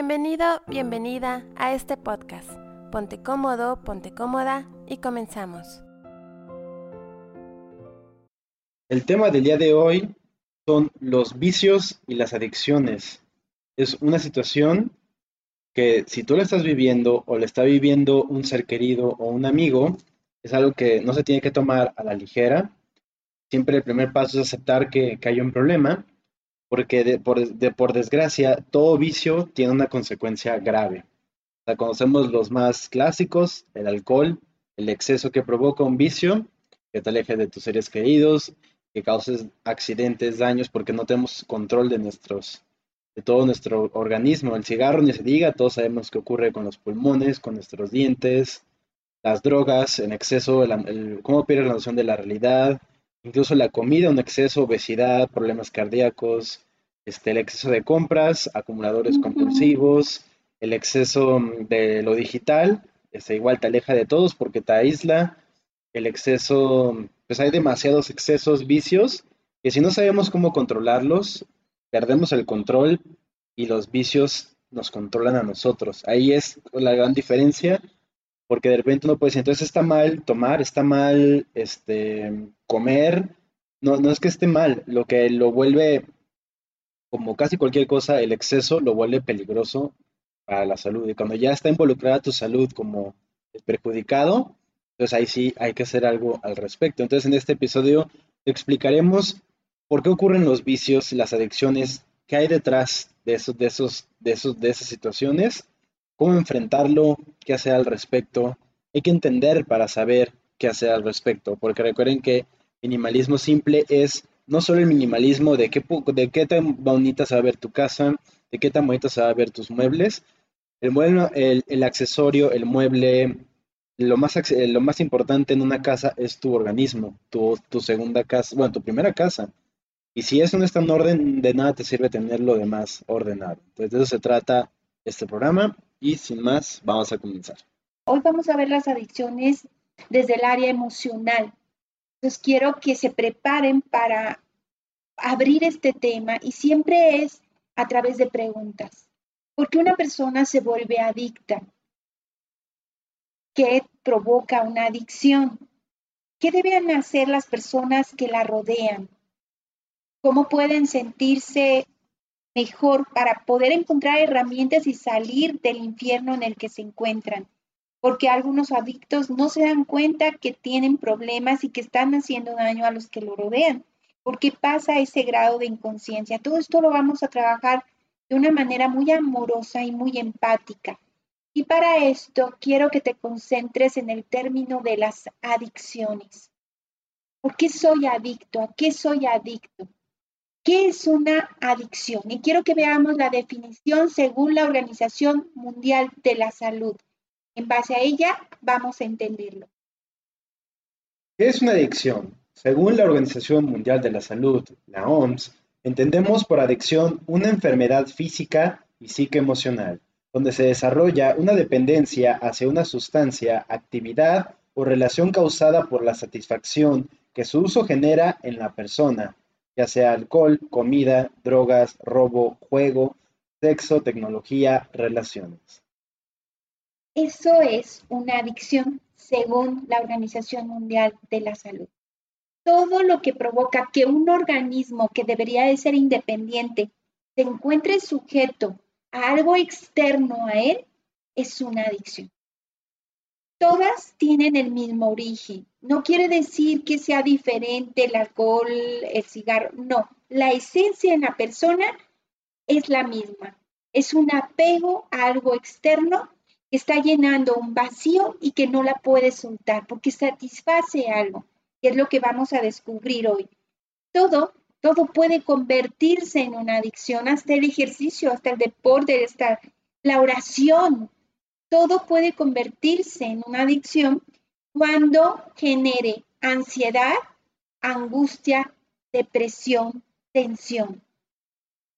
Bienvenido, bienvenida a este podcast. Ponte cómodo, ponte cómoda y comenzamos. El tema del día de hoy son los vicios y las adicciones. Es una situación que si tú la estás viviendo o la está viviendo un ser querido o un amigo, es algo que no se tiene que tomar a la ligera. Siempre el primer paso es aceptar que, que hay un problema porque por, desgracia todo vicio tiene una consecuencia grave. La conocemos los más clásicos, el alcohol, el exceso que provoca un vicio, que te aleje de tus seres queridos, que causes accidentes, daños, porque no tenemos control de nuestros, de todo nuestro organismo. El cigarro ni se diga, todos sabemos qué ocurre con los pulmones, con nuestros dientes, las drogas en exceso, cómo pierde la noción de la realidad, incluso la comida, un exceso, obesidad, problemas cardíacos, este, el exceso de compras, acumuladores compulsivos, el exceso de lo digital, este, igual te aleja de todos porque te aísla, el exceso, pues hay demasiados excesos, vicios, que si no sabemos cómo controlarlos, perdemos el control y los vicios nos controlan a nosotros. Ahí es la gran diferencia, porque de repente uno puede decir, entonces está mal tomar, está mal este, comer, no, no es que esté mal, lo que lo vuelve, como casi cualquier cosa, el exceso lo vuelve peligroso para la salud. Y cuando ya está involucrada tu salud como perjudicado, entonces ahí sí hay que hacer algo al respecto. Entonces en este episodio explicaremos por qué ocurren los vicios, las adicciones, qué hay detrás de esos, de esos, de esos, de esas situaciones, cómo enfrentarlo, qué hacer al respecto. Hay que entender para saber qué hacer al respecto, porque recuerden que minimalismo simple es no solo el minimalismo de qué, de qué tan bonita se va a ver tu casa, de qué tan bonita se va a ver tus muebles, el, el, accesorio, el mueble, lo más, lo más importante en una casa es tu organismo, tu, tu segunda casa, bueno, tu primera casa. Y si eso no está en orden, de nada te sirve tener lo demás ordenado. Entonces, de eso se trata este programa y sin más, vamos a comenzar. Hoy vamos a ver las adicciones desde el área emocional. Entonces quiero que se preparen para abrir este tema y siempre es a través de preguntas. ¿Por qué una persona se vuelve adicta? ¿Qué provoca una adicción? ¿Qué deben hacer las personas que la rodean? ¿Cómo pueden sentirse mejor para poder encontrar herramientas y salir del infierno en el que se encuentran? Porque algunos adictos no se dan cuenta que tienen problemas y que están haciendo daño a los que lo rodean, porque pasa ese grado de inconsciencia. Todo esto lo vamos a trabajar de una manera muy amorosa y muy empática. Y para esto quiero que te concentres en el término de las adicciones. ¿Por qué soy adicto? ¿A qué soy adicto? ¿Qué es una adicción? Y quiero que veamos la definición según la Organización Mundial de la Salud. En base a ella vamos a entenderlo. ¿Qué es una adicción? Según la Organización Mundial de la Salud, la OMS, entendemos por adicción una enfermedad física y psicoemocional, donde se desarrolla una dependencia hacia una sustancia, actividad o relación causada por la satisfacción que su uso genera en la persona, ya sea alcohol, comida, drogas, robo, juego, sexo, tecnología, relaciones. Eso es una adicción según la Organización Mundial de la Salud. Todo lo que provoca que un organismo que debería de ser independiente se encuentre sujeto a algo externo a él es una adicción. Todas tienen el mismo origen. No quiere decir que sea diferente el alcohol, el cigarro. No, la esencia en la persona es la misma. Es un apego a algo externo está llenando un vacío y que no la puede soltar porque satisface algo, que es lo que vamos a descubrir hoy. Todo, todo puede convertirse en una adicción, hasta el ejercicio, hasta el deporte, hasta la oración. Todo puede convertirse en una adicción cuando genere ansiedad, angustia, depresión, tensión.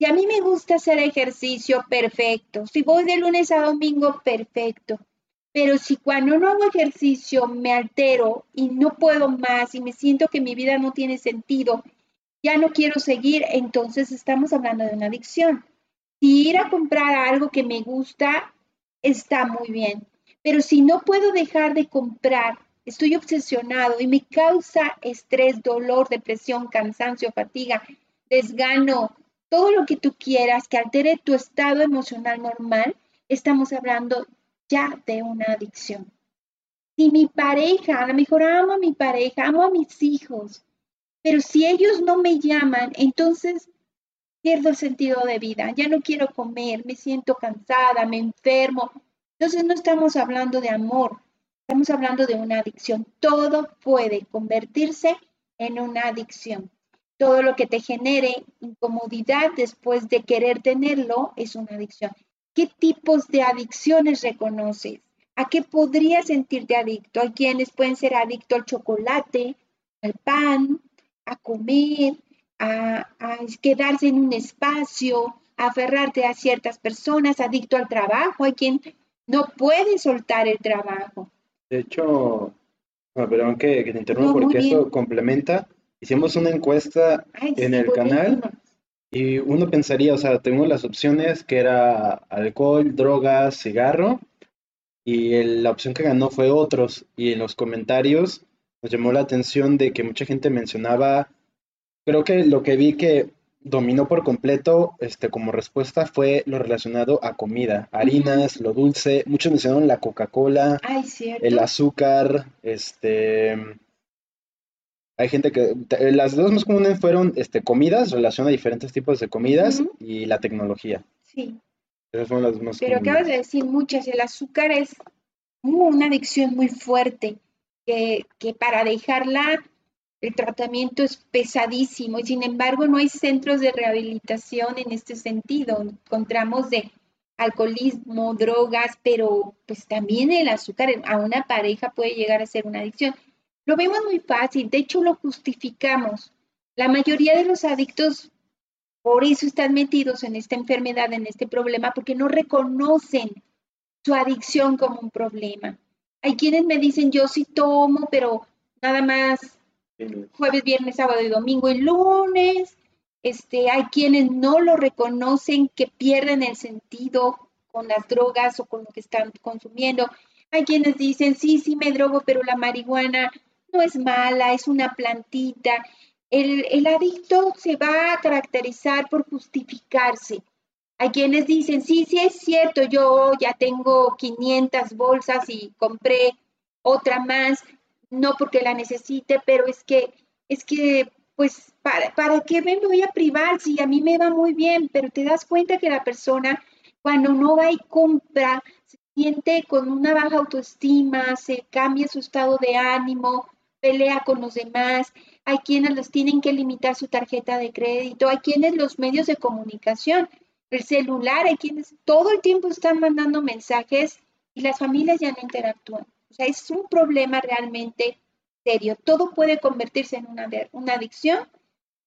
Si a mí me gusta hacer ejercicio, perfecto. Si voy de lunes a domingo, perfecto. Pero si cuando no hago ejercicio me altero y no puedo más y me siento que mi vida no tiene sentido, ya no quiero seguir, entonces estamos hablando de una adicción. Si ir a comprar algo que me gusta, está muy bien. Pero si no puedo dejar de comprar, estoy obsesionado y me causa estrés, dolor, depresión, cansancio, fatiga, desgano, todo lo que tú quieras que altere tu estado emocional normal, estamos hablando ya de una adicción. Si mi pareja, a lo mejor amo a mi pareja, amo a mis hijos, pero si ellos no me llaman, entonces pierdo el sentido de vida, ya no quiero comer, me siento cansada, me enfermo. Entonces no estamos hablando de amor, estamos hablando de una adicción. Todo puede convertirse en una adicción. Todo lo que te genere incomodidad después de querer tenerlo es una adicción. ¿Qué tipos de adicciones reconoces? ¿A qué podrías sentirte adicto? Hay quienes pueden ser adictos al chocolate, al pan, a comer, a, quedarse en un espacio, a aferrarte a ciertas personas, adicto al trabajo, hay quien no puede soltar el trabajo. De hecho, perdón que, te interrumpa porque esto complementa. Hicimos una encuesta en el canal y uno pensaría, o sea, tengo las opciones que era alcohol, drogas, cigarro y la opción que ganó fue otros. Y en los comentarios nos llamó la atención de que mucha gente mencionaba Creo que lo que vi que dominó por completo este, como respuesta fue lo relacionado a comida, harinas, lo dulce. Muchos mencionaron la Coca-Cola, el azúcar, este... Hay gente que... Las dos más comunes fueron este, comidas, relación a diferentes tipos de comidas y la tecnología. Sí. Esas fueron las más Pero acabas de decir muchas. El azúcar es una adicción muy fuerte que, que para dejarla el tratamiento es pesadísimo y sin embargo no hay centros de rehabilitación en este sentido. Encontramos de alcoholismo, drogas, pero pues también el azúcar a una pareja puede llegar a ser una adicción. Lo vemos muy fácil, de hecho lo justificamos. La mayoría de los adictos por eso están metidos en esta enfermedad, en este problema, porque no reconocen su adicción como un problema. Hay quienes me dicen, yo sí tomo, pero nada más jueves, viernes, sábado y domingo y lunes. Este, hay quienes no lo reconocen, que pierden el sentido con las drogas o con lo que están consumiendo. Hay quienes dicen, sí, sí me drogo, pero la marihuana no es mala, es una plantita. El, el adicto se va a caracterizar por justificarse. Hay quienes dicen, sí, sí es cierto, yo ya tengo 500 bolsas y compré otra más, no porque la necesite, pero es que, es que, pues, ¿para, ¿para qué me voy a privar si a mí me va muy bien? Pero te das cuenta que la persona, cuando no va y compra, se siente con una baja autoestima, se cambia su estado de ánimo, pelea con los demás, hay quienes los tienen que limitar su tarjeta de crédito, hay quienes los medios de comunicación, el celular, hay quienes todo el tiempo están mandando mensajes y las familias ya no interactúan. O sea, es un problema realmente serio. Todo puede convertirse en una, una adicción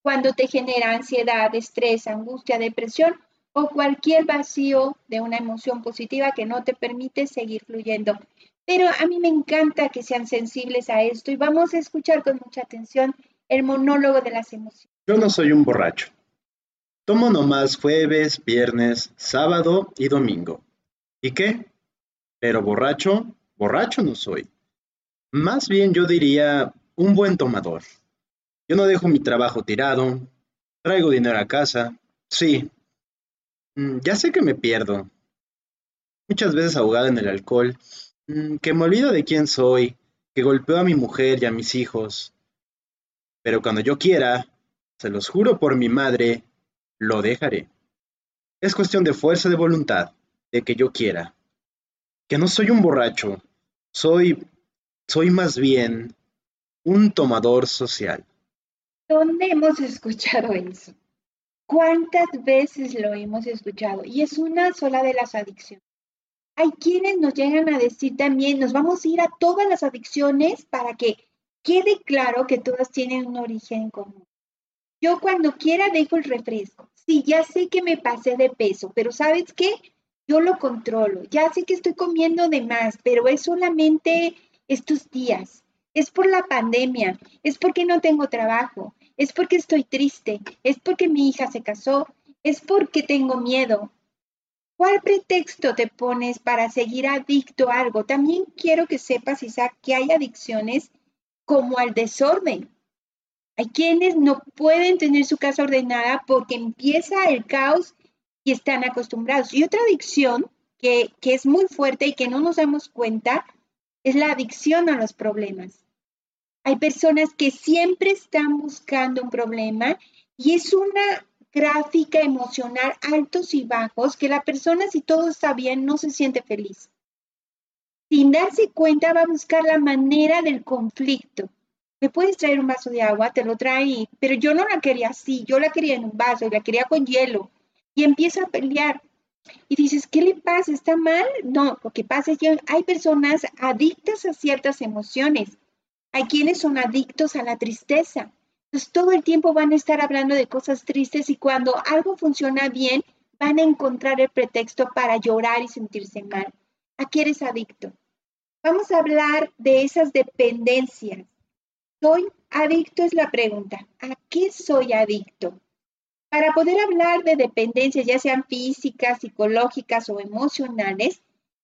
cuando te genera ansiedad, estrés, angustia, depresión o cualquier vacío de una emoción positiva que no te permite seguir fluyendo. Pero a mí me encanta que sean sensibles a esto y vamos a escuchar con mucha atención el monólogo de las emociones. Yo no soy un borracho. Tomo nomás jueves, viernes, sábado y domingo. ¿Y qué? Pero borracho, Borracho no soy. Más bien yo diría un buen tomador. Yo no dejo mi trabajo tirado, traigo dinero a casa, sí. Mm, ya sé que me pierdo. Muchas veces ahogado en el alcohol, que me olvido de quién soy, que golpeo a mi mujer y a mis hijos. Pero cuando yo quiera, se los juro por mi madre, lo dejaré. Es cuestión de fuerza de voluntad, de que yo quiera. Que no soy un borracho, soy, soy más bien un tomador social. ¿Dónde hemos escuchado eso? ¿Cuántas veces lo hemos escuchado? Y es una sola de las adicciones. Hay quienes nos llegan a decir también, nos vamos a ir a todas las adicciones para que quede claro que todas tienen un origen común. Yo cuando quiera dejo el refresco. Sí, ya sé que me pasé de peso, pero ¿sabes qué? yo lo controlo. Ya sé que estoy comiendo de más, pero es solamente estos días. Es por la pandemia, es porque no tengo trabajo, es porque estoy triste, es porque mi hija se casó, es porque tengo miedo. ¿Cuál pretexto te pones para seguir adicto a algo? También quiero que sepas, Isaac, que hay adicciones como al desorden. Hay quienes no pueden tener su casa ordenada porque empieza el caos y están acostumbrados. Y otra adicción que, que es muy fuerte y que no nos damos cuenta es la adicción a los problemas. Hay personas que siempre están buscando un problema y es una gráfica emocional altos y bajos que la persona si todo está bien no se siente feliz. Sin darse cuenta va a buscar la manera del conflicto. ¿Me puedes traer un vaso de agua? Te lo trae, pero yo no la quería así, yo la quería en un vaso y la quería con hielo. Y empieza a pelear. Y dices, ¿qué le pasa? ¿Está mal? No, lo que pasa es que hay personas adictas a ciertas emociones. Hay quienes son adictos a la tristeza. Entonces todo el tiempo van a estar hablando de cosas tristes y cuando algo funciona bien, van a encontrar el pretexto para llorar y sentirse mal. ¿A qué eres adicto? Vamos a hablar de esas dependencias. ¿Soy adicto? Es la pregunta. ¿A qué soy adicto? Para poder hablar de dependencias, ya sean físicas, psicológicas o emocionales,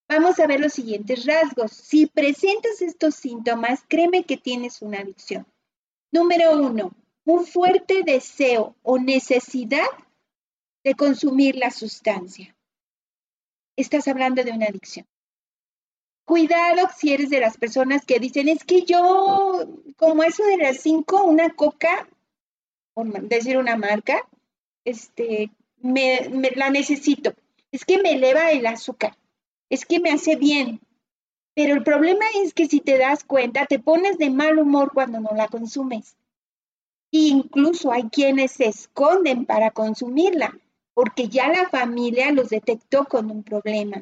vamos a ver los siguientes rasgos. Si presentas estos síntomas, créeme que tienes una adicción. Número uno, un fuerte deseo o necesidad de consumir la sustancia. Estás hablando de una adicción. Cuidado si eres de las personas que dicen, es que yo, como eso de las cinco, una coca, por decir una marca, este, me, la necesito. Es que me eleva el azúcar, es que me hace bien, pero el problema es que si te das cuenta, te pones de mal humor cuando no la consumes. incluso hay quienes se esconden para consumirla, porque ya la familia los detectó con un problema.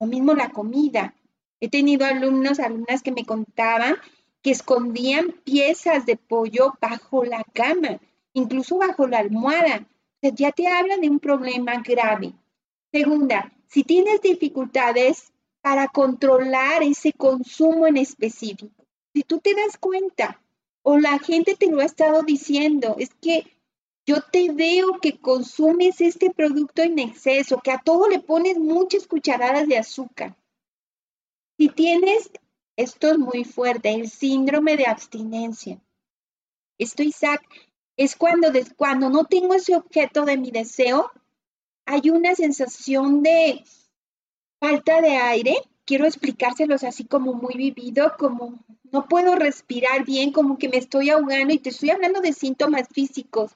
Lo mismo la comida. He tenido alumnos, alumnas que me contaban que escondían piezas de pollo bajo la cama, incluso bajo la almohada. ya te hablan de un problema grave. Segunda, si tienes dificultades para controlar ese consumo en específico. Si tú te das cuenta o la gente te lo ha estado diciendo, es que yo te veo que consumes este producto en exceso, que a todo le pones muchas cucharadas de azúcar. Si tienes, esto es muy fuerte, el síndrome de abstinencia. Esto, Isaac, es cuando, cuando no tengo ese objeto de mi deseo, hay una sensación de falta de aire, quiero explicárselos así como muy vivido, como no puedo respirar bien, como que me estoy ahogando y te estoy hablando de síntomas físicos,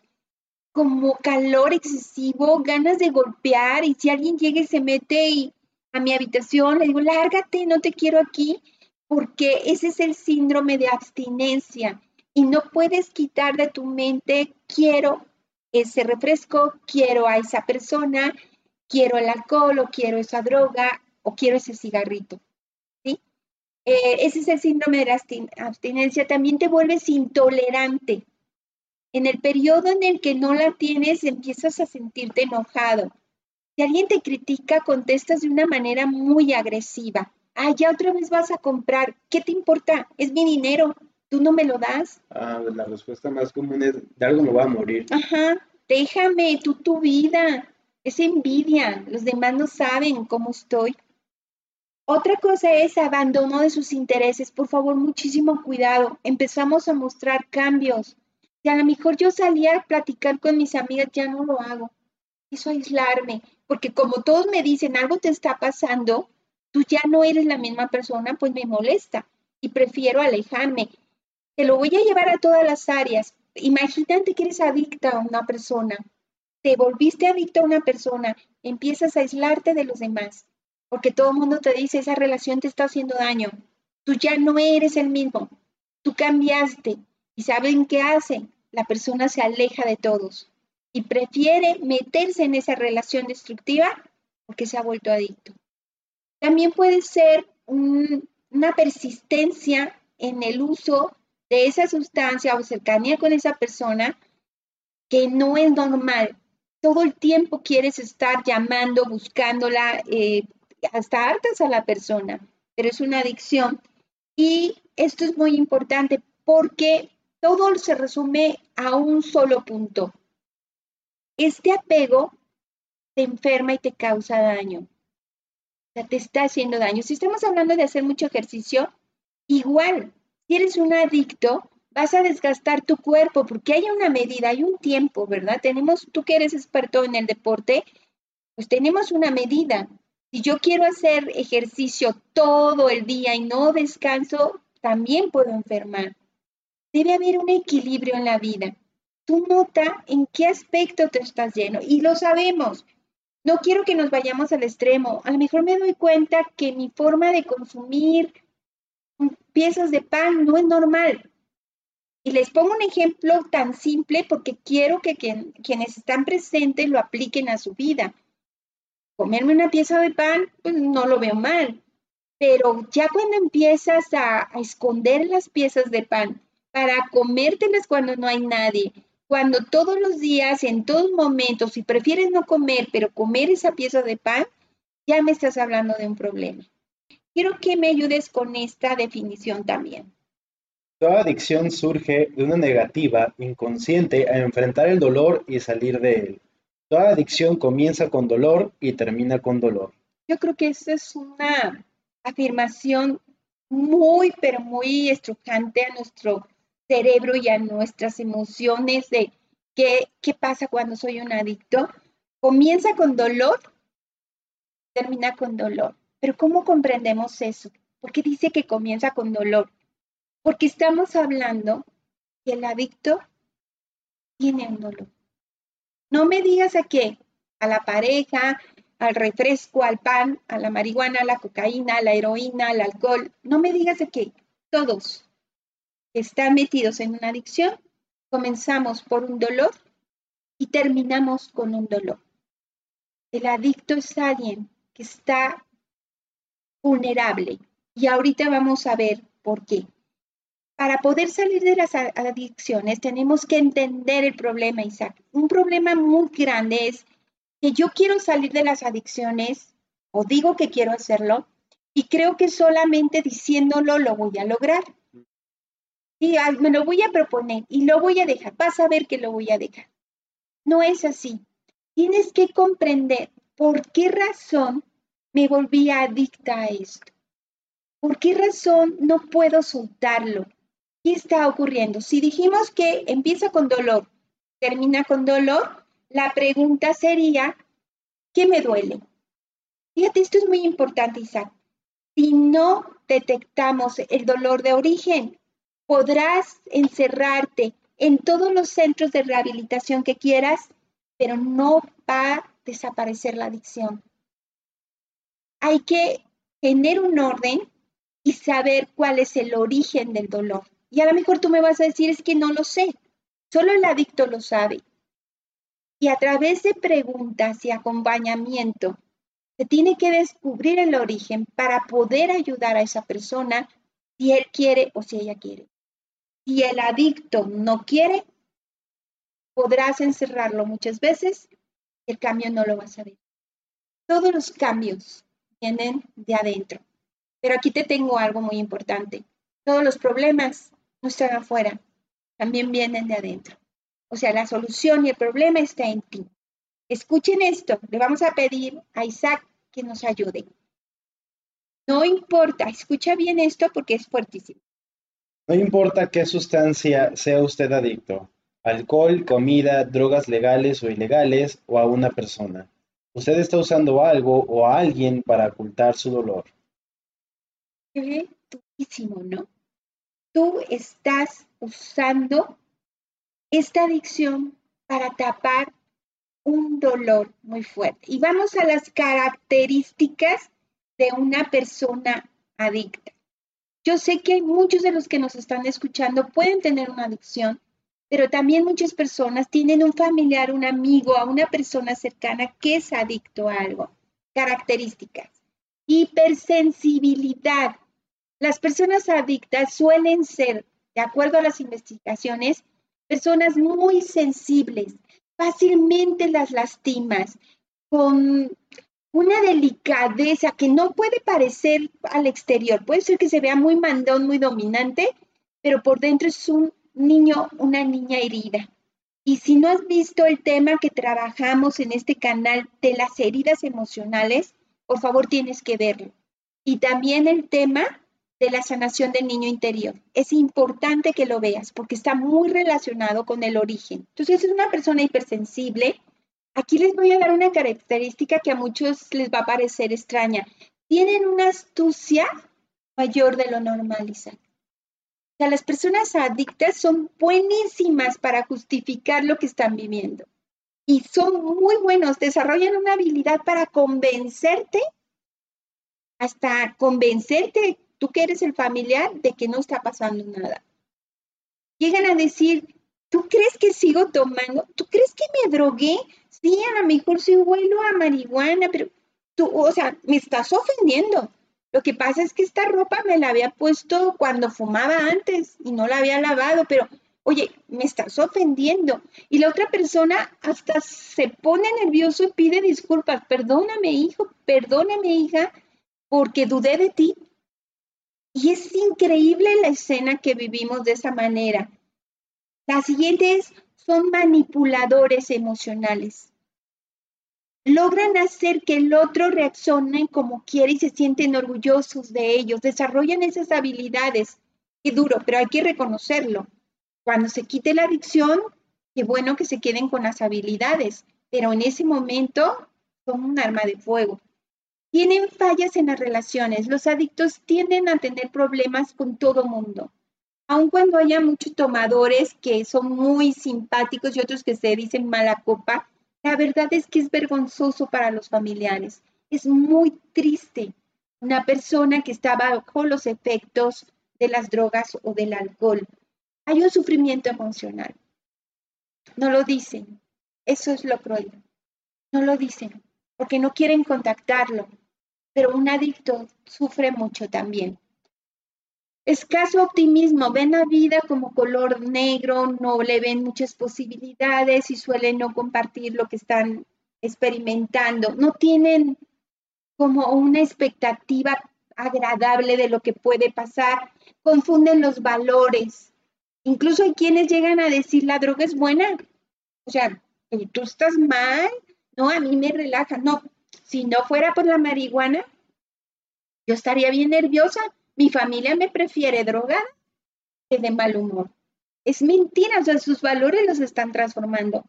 como calor excesivo, ganas de golpear y si alguien llega y se mete a mi habitación, le digo, lárgate, no te quiero aquí, porque ese es el síndrome de abstinencia y no puedes quitar de tu mente, quiero ese refresco, quiero a esa persona, quiero el alcohol o quiero esa droga o quiero ese cigarrito. ¿sí? Eh, ese es el síndrome de la abstinencia. También te vuelves intolerante. En el periodo en el que no la tienes, empiezas a sentirte enojado. Si alguien te critica, contestas de una manera muy agresiva. Ah, ya otra vez vas a comprar. ¿Qué te importa? Es mi dinero. ¿Tú no me lo das? Ah, la respuesta más común es, de algo me va a morir. Ajá, déjame, tú tu vida. Es envidia, los demás no saben cómo estoy. Otra cosa es abandono de sus intereses. Por favor, muchísimo cuidado. Empezamos a mostrar cambios. Si a lo mejor yo salía a platicar con mis amigas, ya no lo hago. Eso aislarme, porque como todos me dicen algo te está pasando, tú ya no eres la misma persona, pues me molesta y prefiero alejarme. Te lo voy a llevar a todas las áreas. Imagínate que eres adicta a una persona te volviste adicto a una persona, empiezas a aislarte de los demás, porque todo el mundo te dice, esa relación te está haciendo daño, tú ya no eres el mismo, tú cambiaste y ¿saben qué hacen? La persona se aleja de todos y prefiere meterse en esa relación destructiva porque se ha vuelto adicto. También puede ser una persistencia en el uso de esa sustancia o cercanía con esa persona que no es normal, todo el tiempo quieres estar llamando, buscándola, eh, hasta hartas a la persona, pero es una adicción. Y esto es muy importante porque todo se resume a un solo punto. Este apego te enferma y te causa daño. O sea, te está haciendo daño. Si estamos hablando de hacer mucho ejercicio, igual, si eres un adicto, vas a desgastar tu cuerpo porque hay una medida, hay un tiempo, ¿verdad? Tenemos, tú que eres experto en el deporte, pues tenemos una medida. Si yo quiero hacer ejercicio todo el día y no descanso, también puedo enfermar. Debe haber un equilibrio en la vida. Tú nota en qué aspecto te estás lleno y lo sabemos. No quiero que nos vayamos al extremo. A lo mejor me doy cuenta que mi forma de consumir piezas de pan no es normal. Y les pongo un ejemplo tan simple porque quiero que quienes están presentes lo apliquen a su vida comerme una pieza de pan, pues no lo veo mal. Pero ya cuando empiezas a, esconder las piezas de pan para comértelas cuando no hay nadie, cuando todos los días, en todos momentos, si prefieres no comer, pero comer esa pieza de pan, ya me estás hablando de un problema. Quiero que me ayudes con esta definición también. Toda adicción surge de una negativa inconsciente a enfrentar el dolor y salir de él. Toda adicción comienza con dolor y termina con dolor. Yo creo que esa es una afirmación muy, pero muy estrujante a nuestro cerebro y a nuestras emociones de qué, qué pasa cuando soy un adicto. Comienza con dolor, termina con dolor. Pero ¿cómo comprendemos eso? Porque dice que comienza con dolor. Porque estamos hablando que el adicto tiene un dolor. No me digas a qué, a la pareja, al refresco, al pan, a la marihuana, a la cocaína, a la heroína, al alcohol. No me digas a qué. Todos están metidos en una adicción. Comenzamos por un dolor y terminamos con un dolor. El adicto es alguien que está vulnerable y ahorita vamos a ver por qué. Para poder salir de las adicciones tenemos que entender el problema, Isaac. Un problema muy grande es que yo quiero salir de las adicciones o digo que quiero hacerlo y creo que solamente diciéndolo lo voy a lograr. Y me lo voy a proponer y lo voy a dejar. Vas a ver que lo voy a dejar. No es así. Tienes que comprender por qué razón me volví adicta a esto. ¿Por qué razón no puedo soltarlo? ¿Qué está ocurriendo? Si dijimos que empieza con dolor, termina con dolor, la pregunta sería, ¿qué me duele? Fíjate, esto es muy importante, Isaac. Si no detectamos el dolor de origen, podrás encerrarte en todos los centros de rehabilitación que quieras, pero no va a desaparecer la adicción. Hay que tener un orden y saber cuál es el origen del dolor. Y a lo mejor tú me vas a decir, es que no lo sé, solo el adicto lo sabe. Y a través de preguntas y acompañamiento, se tiene que descubrir el origen para poder ayudar a esa persona si él quiere o si ella quiere. Si el adicto no quiere, podrás encerrarlo muchas veces el cambio no lo vas a ver. Todos los cambios vienen de adentro. Pero aquí te tengo algo muy importante. Todos los problemas no están afuera, también vienen de adentro. O sea, la solución y el problema está en ti. Escuchen esto, le vamos a pedir a Isaac que nos ayude. No importa, escucha bien esto porque es fuertísimo. No importa qué sustancia sea usted adicto, alcohol, comida, drogas legales o ilegales o a una persona. Usted está usando algo o a alguien para ocultar su dolor. Qué durísimo, ¿no? Tú estás usando esta adicción para tapar un dolor muy fuerte. Y vamos a las características de una persona adicta. Yo sé que muchos de los que nos están escuchando pueden tener una adicción, pero también muchas personas tienen un familiar, un amigo, a una persona cercana que es adicto a algo. Características. Hipersensibilidad. Las personas adictas suelen ser, de acuerdo a las investigaciones, personas muy sensibles, fácilmente las lastimas, con una delicadeza que no puede parecer al exterior. Puede ser que se vea muy mandón, muy dominante, pero por dentro es un niño, una niña herida. Y si no has visto el tema que trabajamos en este canal de las heridas emocionales, por favor tienes que verlo. Y también el tema de la sanación del niño interior. Es importante que lo veas porque está muy relacionado con el origen. Entonces, es una persona hipersensible, aquí les voy a dar una característica que a muchos les va a parecer extraña. Tienen una astucia mayor de lo normal, Isaac. O las personas adictas son buenísimas para justificar lo que están viviendo. Y son muy buenos, desarrollan una habilidad para convencerte, hasta convencerte tú que eres el familiar, de que no está pasando nada. Llegan a decir, ¿tú crees que sigo tomando? ¿Tú crees que me drogué? Sí, a lo mejor sí huelo a marihuana, pero tú, o sea, me estás ofendiendo. Lo que pasa es que esta ropa me la había puesto cuando fumaba antes y no la había lavado, pero oye, me estás ofendiendo. Y la otra persona hasta se pone nervioso y pide disculpas. Perdóname, hijo, perdóname, hija, porque dudé de ti. Y es increíble la escena que vivimos de esa manera. Las siguientes son manipuladores emocionales. Logran hacer que el otro reaccione como quiere y se sienten orgullosos de ellos. Desarrollan esas habilidades. Qué duro, pero hay que reconocerlo. Cuando se quite la adicción, qué bueno que se queden con las habilidades, pero en ese momento son un arma de fuego. Tienen fallas en las relaciones. Los adictos tienden a tener problemas con todo mundo. Aun cuando haya muchos tomadores que son muy simpáticos y otros que se dicen mala copa, la verdad es que es vergonzoso para los familiares. Es muy triste una persona que está bajo los efectos de las drogas o del alcohol. Hay un sufrimiento emocional. No lo dicen. Eso es lo cruel. No lo dicen porque no quieren contactarlo, pero un adicto sufre mucho también. Escaso optimismo, ven la vida como color negro, no le ven muchas posibilidades y suelen no compartir lo que están experimentando. No tienen como una expectativa agradable de lo que puede pasar, confunden los valores. Incluso hay quienes llegan a decir la droga es buena. O sea, tú estás mal, no, a mí me relaja. No, si no fuera por la marihuana, yo estaría bien nerviosa. Mi familia me prefiere drogada que de mal humor. Es mentira, o sea, sus valores los están transformando.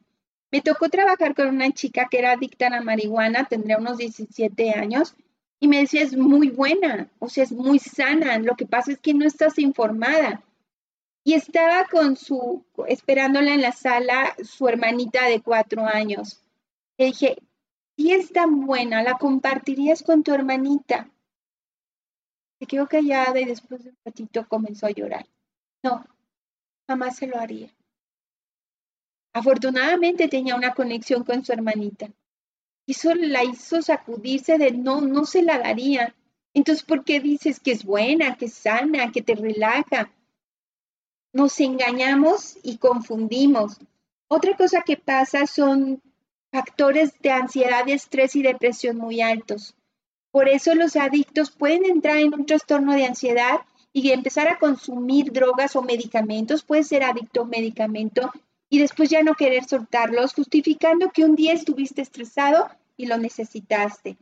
Me tocó trabajar con una chica que era adicta a la marihuana, tendría unos 17 años, y me decía, es muy buena, o sea, es muy sana. Lo que pasa es que no estás informada. Y estaba con su, esperándola en la sala, su hermanita de cuatro años. Dije, si es tan buena, la compartirías con tu hermanita. Se quedó callada y después de un ratito comenzó a llorar. No, jamás se lo haría. Afortunadamente tenía una conexión con su hermanita. Y eso la hizo sacudirse de no, no se la daría. Entonces, ¿por qué dices que es buena, que es sana, que te relaja? Nos engañamos y confundimos. Otra cosa que pasa son factores de ansiedad, estrés y depresión muy altos. Por eso los adictos pueden entrar en un trastorno de ansiedad y empezar a consumir drogas o medicamentos, puede ser adicto a un medicamento y después ya no querer soltarlos, justificando que un día estuviste estresado y lo necesitaste.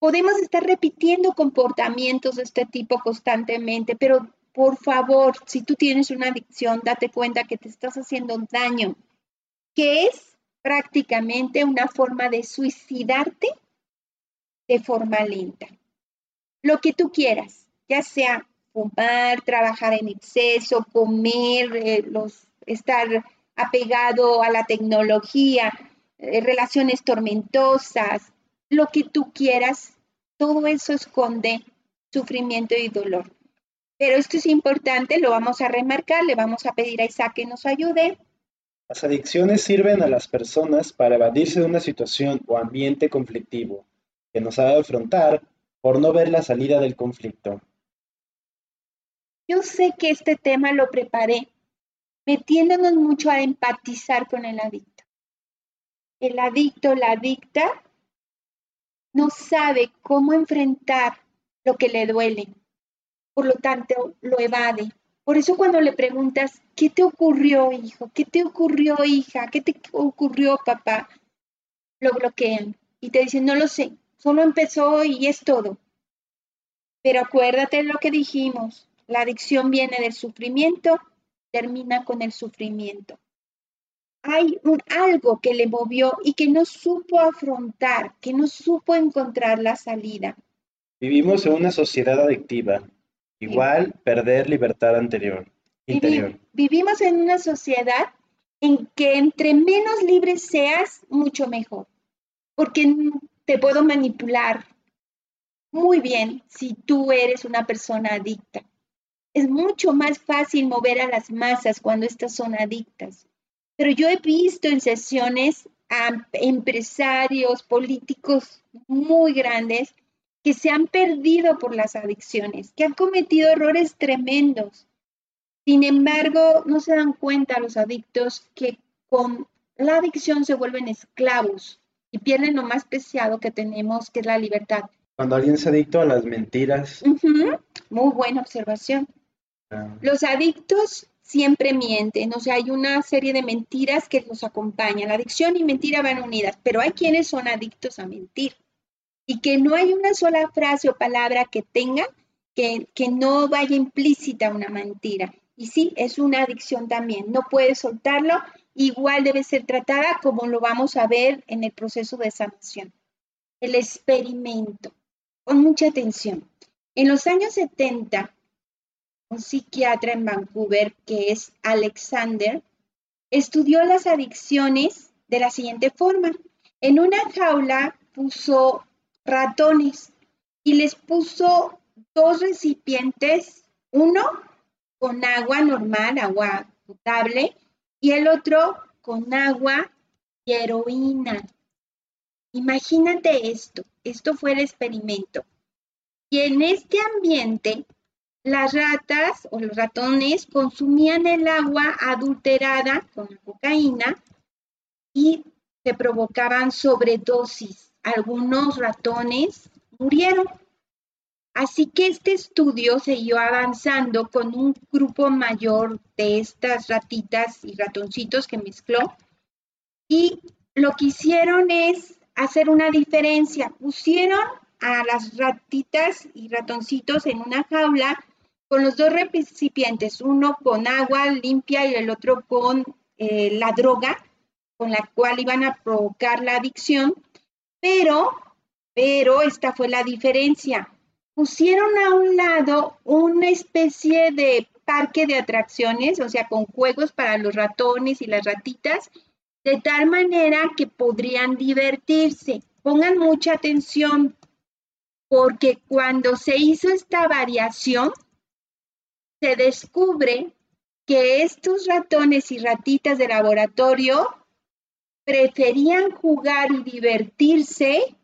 Podemos estar repitiendo comportamientos de este tipo constantemente, pero por favor, si tú tienes una adicción, date cuenta que te estás haciendo daño, que es prácticamente una forma de suicidarte de forma lenta. Lo que tú quieras, ya sea fumar, trabajar en exceso, comer, eh, estar apegado a la tecnología, eh, relaciones tormentosas, lo que tú quieras, todo eso esconde sufrimiento y dolor. Pero esto es importante, lo vamos a remarcar, le vamos a pedir a Isaac que nos ayude las adicciones sirven a las personas para evadirse de una situación o ambiente conflictivo que nos ha de afrontar por no ver la salida del conflicto. Yo sé que este tema lo preparé metiéndonos mucho a empatizar con el adicto. El adicto, la adicta, no sabe cómo enfrentar lo que le duele. Por lo tanto, lo evade, por eso cuando le preguntas, ¿qué te ocurrió, hijo? ¿Qué te ocurrió, hija? ¿Qué te ocurrió, papá? Lo bloquean y te dicen, no lo sé, solo empezó y es todo. Pero acuérdate de lo que dijimos, la adicción viene del sufrimiento, termina con el sufrimiento. Hay un, algo que le movió y que no supo afrontar, que no supo encontrar la salida. Vivimos en una sociedad adictiva, igual perder libertad anterior, interior. vivimos en una sociedad en que entre menos libre seas, mucho mejor, porque te puedo manipular muy bien si tú eres una persona adicta. Es mucho más fácil mover a las masas cuando estas son adictas. Pero yo he visto en sesiones a empresarios, políticos muy grandes que se han perdido por las adicciones, que han cometido errores tremendos. Sin embargo, no se dan cuenta los adictos que con la adicción se vuelven esclavos y pierden lo más preciado que tenemos, que es la libertad. Cuando alguien es adicto a las mentiras. Muy buena observación. Ah. Los adictos siempre mienten, o sea, hay una serie de mentiras que los acompañan. La adicción y mentira van unidas, pero hay quienes son adictos a mentir y que no hay una sola frase o palabra que tenga que, que no vaya implícita una mentira. Y sí, es una adicción también, no puede soltarlo, igual debe ser tratada como lo vamos a ver en el proceso de sanación. El experimento, con mucha atención. En los años 70, un psiquiatra en Vancouver, que es Alexander, estudió las adicciones de la siguiente forma. En una jaula puso ratones y les puso dos recipientes, uno con agua normal, agua potable, y el otro con agua y heroína. Imagínate esto, esto fue el experimento. Y en este ambiente, las ratas o los ratones consumían el agua adulterada con la cocaína y se provocaban sobredosis algunos ratones murieron. Así que este estudio siguió avanzando con un grupo mayor de estas ratitas y ratoncitos que mezcló. Y lo que hicieron es hacer una diferencia. Pusieron a las ratitas y ratoncitos en una jaula con los dos recipientes, uno con agua limpia y el otro con eh, la droga con la cual iban a provocar la adicción. Pero, pero esta fue la diferencia. Pusieron a un lado una especie de parque de atracciones, o sea, con juegos para los ratones y las ratitas, de tal manera que podrían divertirse. Pongan mucha atención, porque cuando se hizo esta variación, se descubre que estos ratones y ratitas de laboratorio preferían jugar y divertirse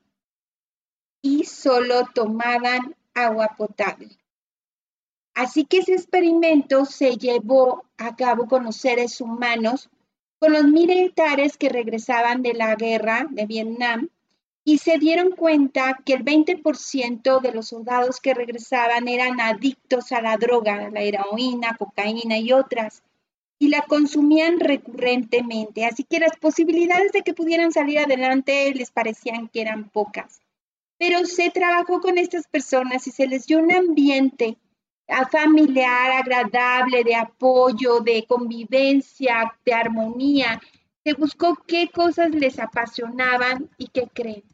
y solo tomaban agua potable. Así que ese experimento se llevó a cabo con los seres humanos, con los militares que regresaban de la guerra de Vietnam y se dieron cuenta que el 20% de los soldados que regresaban eran adictos a la droga, a la heroína, cocaína y otras y la consumían recurrentemente, así que las posibilidades de que pudieran salir adelante les parecían que eran pocas. Pero se trabajó con estas personas y se les dio un ambiente familiar, agradable, de apoyo, de convivencia, de armonía. Se buscó qué cosas les apasionaban y qué creen.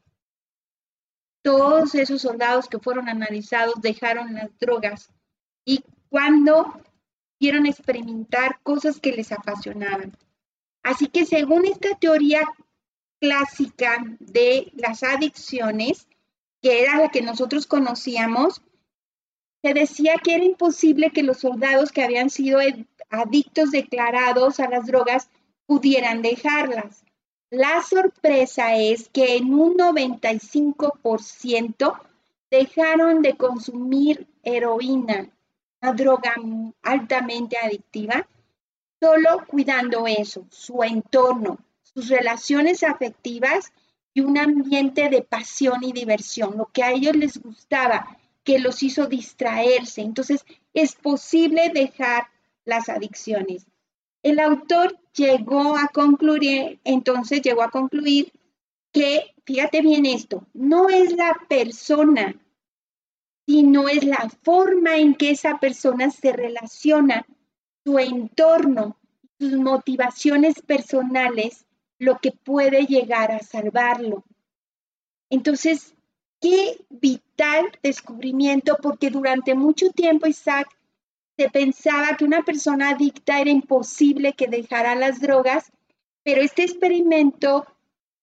Todos esos soldados que fueron analizados dejaron las drogas y cuando quieren experimentar cosas que les apasionaban. Así que según esta teoría clásica de las adicciones, que era la que nosotros conocíamos, se decía que era imposible que los soldados que habían sido adictos declarados a las drogas pudieran dejarlas. La sorpresa es que en un 95% dejaron de consumir heroína droga altamente adictiva, solo cuidando eso, su entorno, sus relaciones afectivas y un ambiente de pasión y diversión, lo que a ellos les gustaba, que los hizo distraerse. Entonces, es posible dejar las adicciones. El autor llegó a concluir, entonces llegó a concluir que fíjate bien esto, no es la persona, sino es la forma en que esa persona se relaciona, su entorno, sus motivaciones personales, lo que puede llegar a salvarlo. Entonces, qué vital descubrimiento, porque durante mucho tiempo, Isaac, se pensaba que una persona adicta era imposible que dejara las drogas, pero este experimento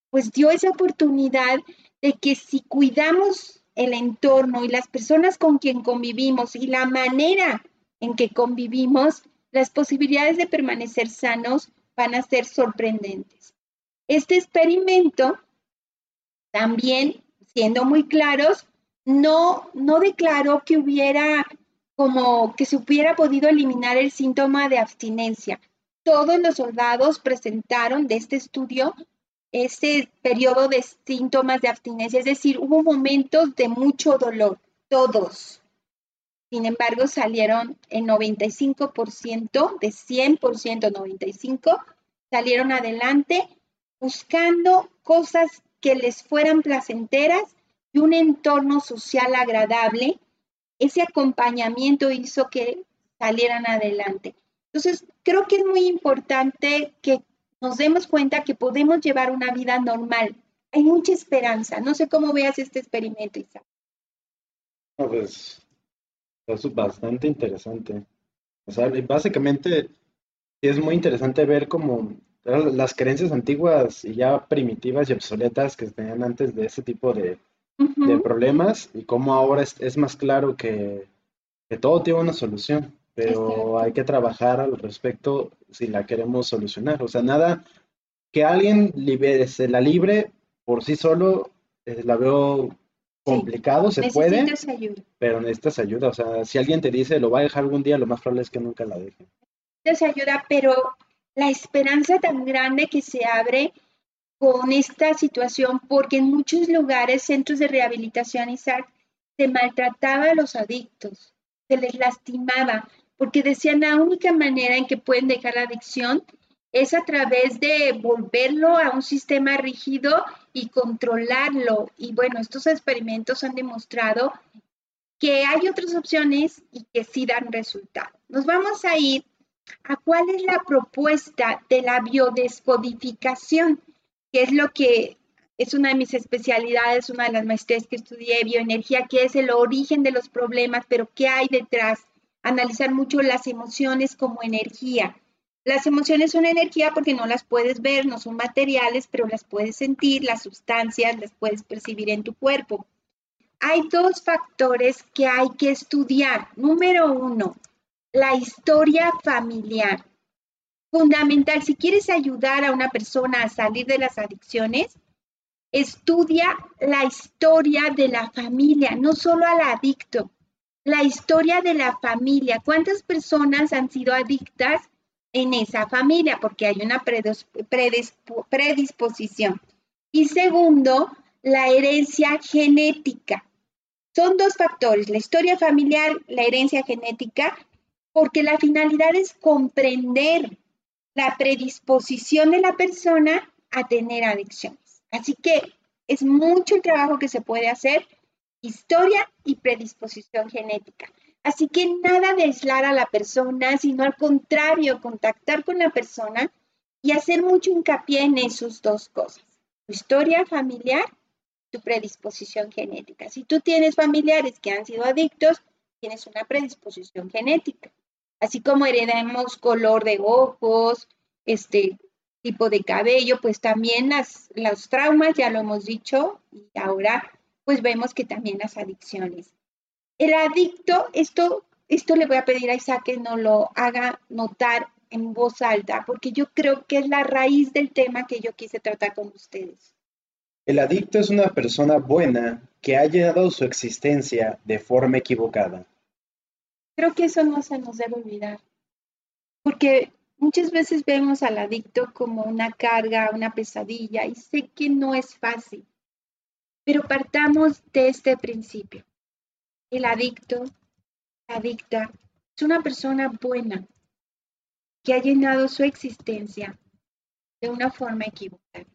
pues dio esa oportunidad de que si cuidamos el entorno y las personas con quien convivimos y la manera en que convivimos, las posibilidades de permanecer sanos van a ser sorprendentes. Este experimento también, siendo muy claros, no, no declaró que hubiera como que se hubiera podido eliminar el síntoma de abstinencia. Todos los soldados presentaron de este estudio ese periodo de síntomas de abstinencia, es decir, hubo momentos de mucho dolor, todos. Sin embargo, salieron en 95%, de 100%, 95%, salieron adelante buscando cosas que les fueran placenteras y un entorno social agradable. Ese acompañamiento hizo que salieran adelante. Entonces, creo que es muy importante que nos demos cuenta que podemos llevar una vida normal. Hay mucha esperanza. No sé cómo veas este experimento, Isaac. pues es bastante interesante. O sea, básicamente es muy interesante ver cómo las creencias antiguas y ya primitivas y obsoletas que tenían antes de ese tipo de, problemas y cómo ahora es, más claro que, que, todo tiene una solución pero hay que trabajar al respecto si la queremos solucionar. O sea, nada que alguien libere, se la libre por sí solo, eh, la veo complicado, se puede, ayuda. pero necesitas ayuda. O sea, si alguien te dice lo va a dejar algún día, lo más probable es que nunca la deje. Necesitas ayuda, pero la esperanza tan grande que se abre con esta situación, porque en muchos lugares, centros de rehabilitación, Isaac, se maltrataba a los adictos, se les lastimaba, porque decían la única manera en que pueden dejar la adicción es a través de volverlo a un sistema rígido y controlarlo. Y bueno, estos experimentos han demostrado que hay otras opciones y que sí dan resultado. Nos vamos a ir a cuál es la propuesta de la biodescodificación, que es lo que es una de mis especialidades, una de las maestrías que estudié, bioenergía, que es el origen de los problemas, pero qué hay detrás analizar mucho las emociones como energía. Las emociones son energía porque no las puedes ver, no son materiales, pero las puedes sentir, las sustancias las puedes percibir en tu cuerpo. Hay dos factores que hay que estudiar. Número uno, la historia familiar. Fundamental, si quieres ayudar a una persona a salir de las adicciones, estudia la historia de la familia, no solo al adicto, la historia de la familia. ¿Cuántas personas han sido adictas en esa familia? Porque hay una predisposición. Y segundo, la herencia genética. Son dos factores, la historia familiar, la herencia genética, porque la finalidad es comprender la predisposición de la persona a tener adicciones. Así que es mucho el trabajo que se puede hacer historia y predisposición genética. Así que nada de aislar a la persona, sino al contrario, contactar con la persona y hacer mucho hincapié en esas dos cosas, tu historia familiar, tu predisposición genética. Si tú tienes familiares que han sido adictos, tienes una predisposición genética. Así como heredamos color de ojos, este tipo de cabello, pues también las, los traumas, ya lo hemos dicho, y ahora pues vemos que también las adicciones. El adicto, esto, esto le voy a pedir a Isaac que no lo haga notar en voz alta, porque yo creo que es la raíz del tema que yo quise tratar con ustedes. El adicto es una persona buena que ha llenado su existencia de forma equivocada. Creo que eso no se nos debe olvidar, porque muchas veces vemos al adicto como una carga, una pesadilla, y sé que no es fácil, pero partamos de este principio. El adicto, la adicta, es una persona buena que ha llenado su existencia de una forma equivocada.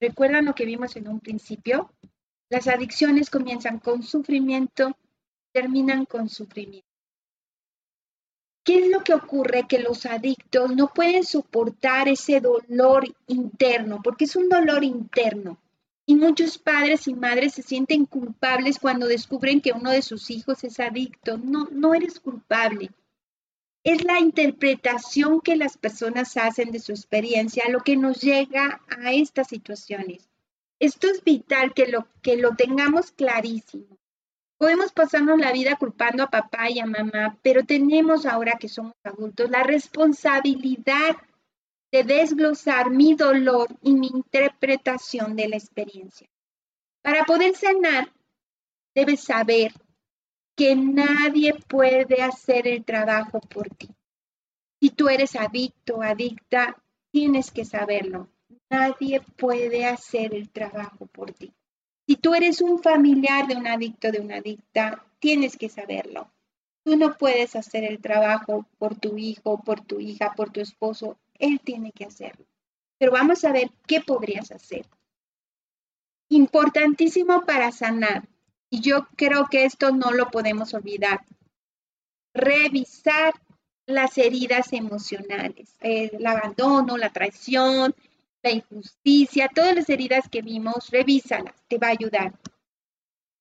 ¿Recuerdan lo que vimos en un principio? Las adicciones comienzan con sufrimiento, terminan con sufrimiento. ¿Qué es lo que ocurre? Que los adictos no pueden soportar ese dolor interno, porque es un dolor interno. Y muchos padres y madres se sienten culpables cuando descubren que uno de sus hijos es adicto. No, no eres culpable. Es la interpretación que las personas hacen de su experiencia lo que nos llega a estas situaciones. Esto es vital que lo, que lo tengamos clarísimo. Podemos pasarnos la vida culpando a papá y a mamá, pero tenemos ahora que somos adultos la responsabilidad de desglosar mi dolor y mi interpretación de la experiencia. Para poder sanar, debes saber que nadie puede hacer el trabajo por ti. Si tú eres adicto, adicta, tienes que saberlo. Nadie puede hacer el trabajo por ti. Si tú eres un familiar de un adicto, de una adicta, tienes que saberlo. Tú no puedes hacer el trabajo por tu hijo, por tu hija, por tu esposo. Él tiene que hacerlo. Pero vamos a ver qué podrías hacer. Importantísimo para sanar. Y yo creo que esto no lo podemos olvidar. Revisar las heridas emocionales, el abandono, la traición, la injusticia, todas las heridas que vimos, revísalas, te va a ayudar.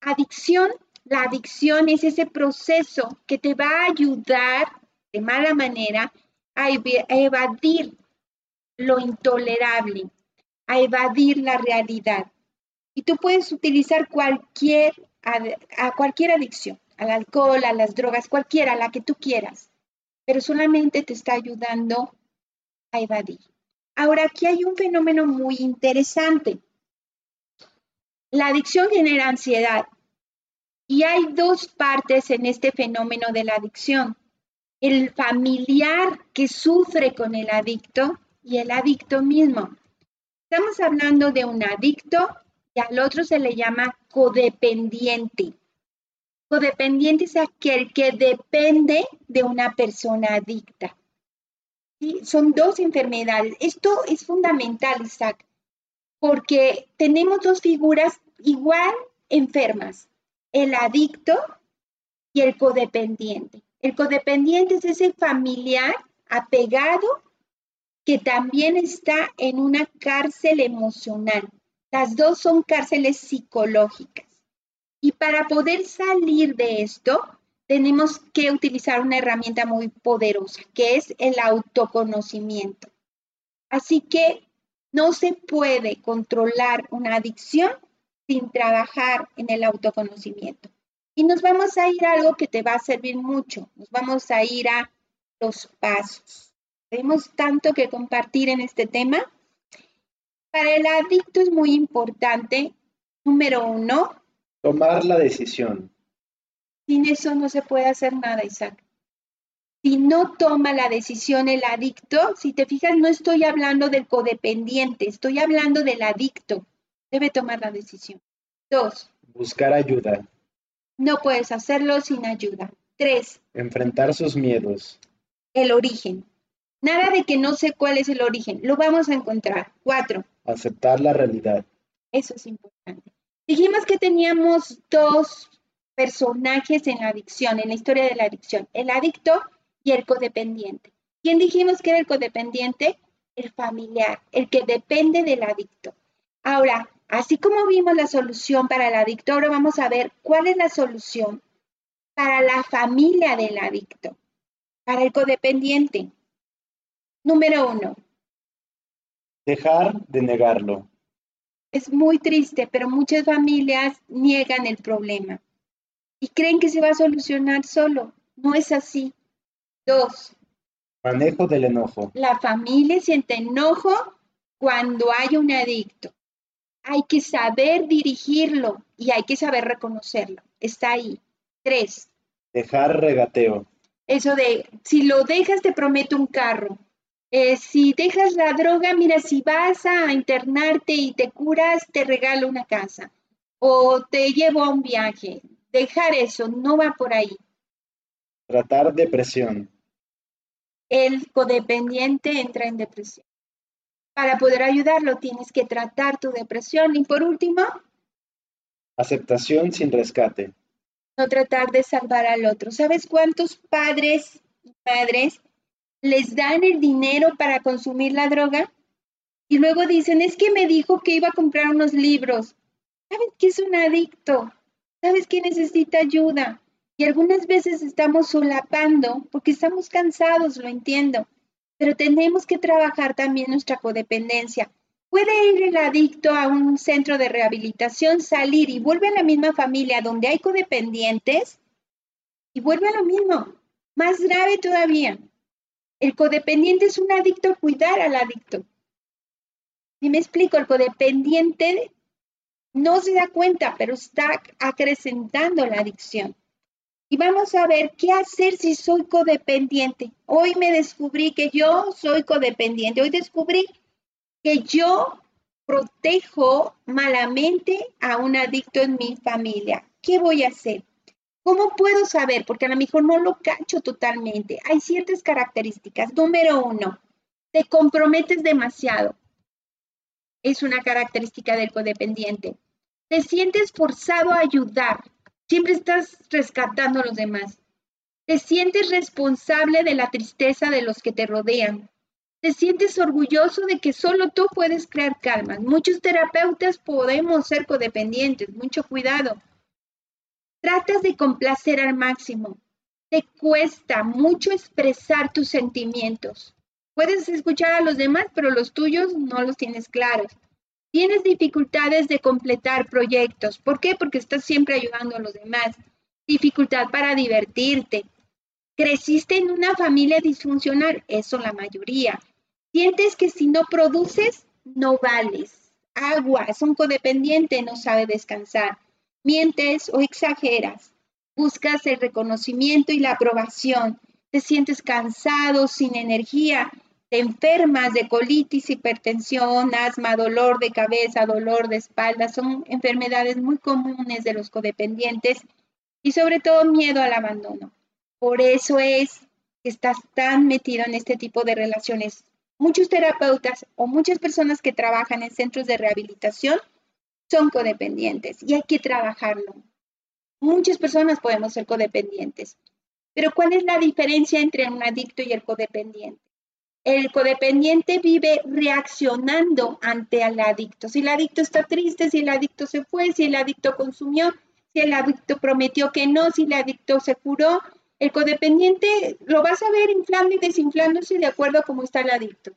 Adicción, la adicción es ese proceso que te va a ayudar de mala manera a, evadir lo intolerable, a evadir la realidad. Y tú puedes utilizar cualquier, a cualquier adicción, al alcohol, a las drogas, cualquiera, la que tú quieras, pero solamente te está ayudando a evadir. Ahora, aquí hay un fenómeno muy interesante. La adicción genera ansiedad y hay dos partes en este fenómeno de la adicción. El familiar que sufre con el adicto y el adicto mismo. Estamos hablando de un adicto y al otro se le llama codependiente. Codependiente es aquel que depende de una persona adicta. Son dos enfermedades. Esto es fundamental, Isaac, porque tenemos dos figuras igual enfermas, el adicto y el codependiente. El codependiente es ese familiar apegado que también está en una cárcel emocional. Las dos son cárceles psicológicas. Y para poder salir de esto, tenemos que utilizar una herramienta muy poderosa, que es el autoconocimiento. Así que no se puede controlar una adicción sin trabajar en el autoconocimiento. Y nos vamos a ir a algo que te va a servir mucho. Nos vamos a ir a los pasos. Tenemos tanto que compartir en este tema. Para el adicto es muy importante, número uno, tomar la decisión. Sin eso no se puede hacer nada, Isaac. Si no toma la decisión el adicto, si te fijas, no estoy hablando del codependiente, estoy hablando del adicto. Debe tomar la decisión. Dos. Buscar ayuda. No puedes hacerlo sin ayuda. Tres. Enfrentar sus miedos. El origen. Nada de que no sé cuál es el origen. Lo vamos a encontrar. Cuatro. Aceptar la realidad. Eso es importante. Dijimos que teníamos dos personajes en la adicción, en la historia de la adicción, el adicto y el codependiente. ¿Quién dijimos que era el codependiente? El familiar, el que depende del adicto. Ahora, así como vimos la solución para el adicto, ahora vamos a ver cuál es la solución para la familia del adicto, para el codependiente. Número uno. Dejar de negarlo. Es muy triste, pero muchas familias niegan el problema y creen que se va a solucionar solo. No es así. Dos. Manejo del enojo. La familia siente enojo cuando hay un adicto. Hay que saber dirigirlo y hay que saber reconocerlo. Está ahí. Tres. Dejar regateo. Eso de, si lo dejas te prometo un carro. Eh, si dejas la droga, mira, si vas a internarte y te curas, te regalo una casa. O te llevo a un viaje dejar eso, no va por ahí. Tratar depresión. El codependiente entra en depresión. Para poder ayudarlo tienes que tratar tu depresión. Y por último, aceptación sin rescate. No tratar de salvar al otro. ¿Sabes cuántos padres y madres les dan el dinero para consumir la droga? Y luego dicen, es que me dijo que iba a comprar unos libros. ¿Sabes que es un adicto? ¿Sabes que necesita ayuda? Y algunas veces estamos solapando porque estamos cansados, lo entiendo, pero tenemos que trabajar también nuestra codependencia. Puede ir el adicto a un centro de rehabilitación, salir y vuelve a la misma familia donde hay codependientes y vuelve a lo mismo. Más grave todavía. El codependiente es un adicto a cuidar al adicto. Y me explico, el codependiente no se da cuenta, pero está acrecentando la adicción. Y vamos a ver qué hacer si soy codependiente. Hoy me descubrí que yo soy codependiente. Hoy descubrí que yo protejo malamente a un adicto en mi familia. ¿Qué voy a hacer? ¿Cómo puedo saber? Porque a lo mejor no lo cacho totalmente. Hay ciertas características. Número uno, te comprometes demasiado. Es una característica del codependiente. Te sientes forzado a ayudar. Siempre estás rescatando a los demás. Te sientes responsable de la tristeza de los que te rodean. Te sientes orgulloso de que solo tú puedes crear calma. Muchos terapeutas podemos ser codependientes. Mucho cuidado. Tratas de complacer al máximo. Te cuesta mucho expresar tus sentimientos. Puedes escuchar a los demás, pero los tuyos no los tienes claros. Tienes dificultades de completar proyectos. ¿Por qué? Porque estás siempre ayudando a los demás. Dificultad para divertirte. Creciste en una familia disfuncional, eso la mayoría. Sientes que si no produces, no vales. Agua, es un codependiente, no sabe descansar. Mientes o exageras. Buscas el reconocimiento y la aprobación. Te sientes cansado, sin energía te enfermas de colitis, hipertensión, asma, dolor de cabeza, dolor de espalda, son enfermedades muy comunes de los codependientes y sobre todo miedo al abandono. Por eso es que estás tan metido en este tipo de relaciones. Muchos terapeutas o muchas personas que trabajan en centros de rehabilitación son codependientes y hay que trabajarlo. Muchas personas podemos ser codependientes. Pero ¿cuál es la diferencia entre un adicto y el codependiente? El codependiente vive reaccionando ante el adicto. Si el adicto está triste, si el adicto se fue, si el adicto consumió, si el adicto prometió que no, si el adicto se curó, el codependiente lo vas a ver inflando y desinflándose de acuerdo a cómo está el adicto.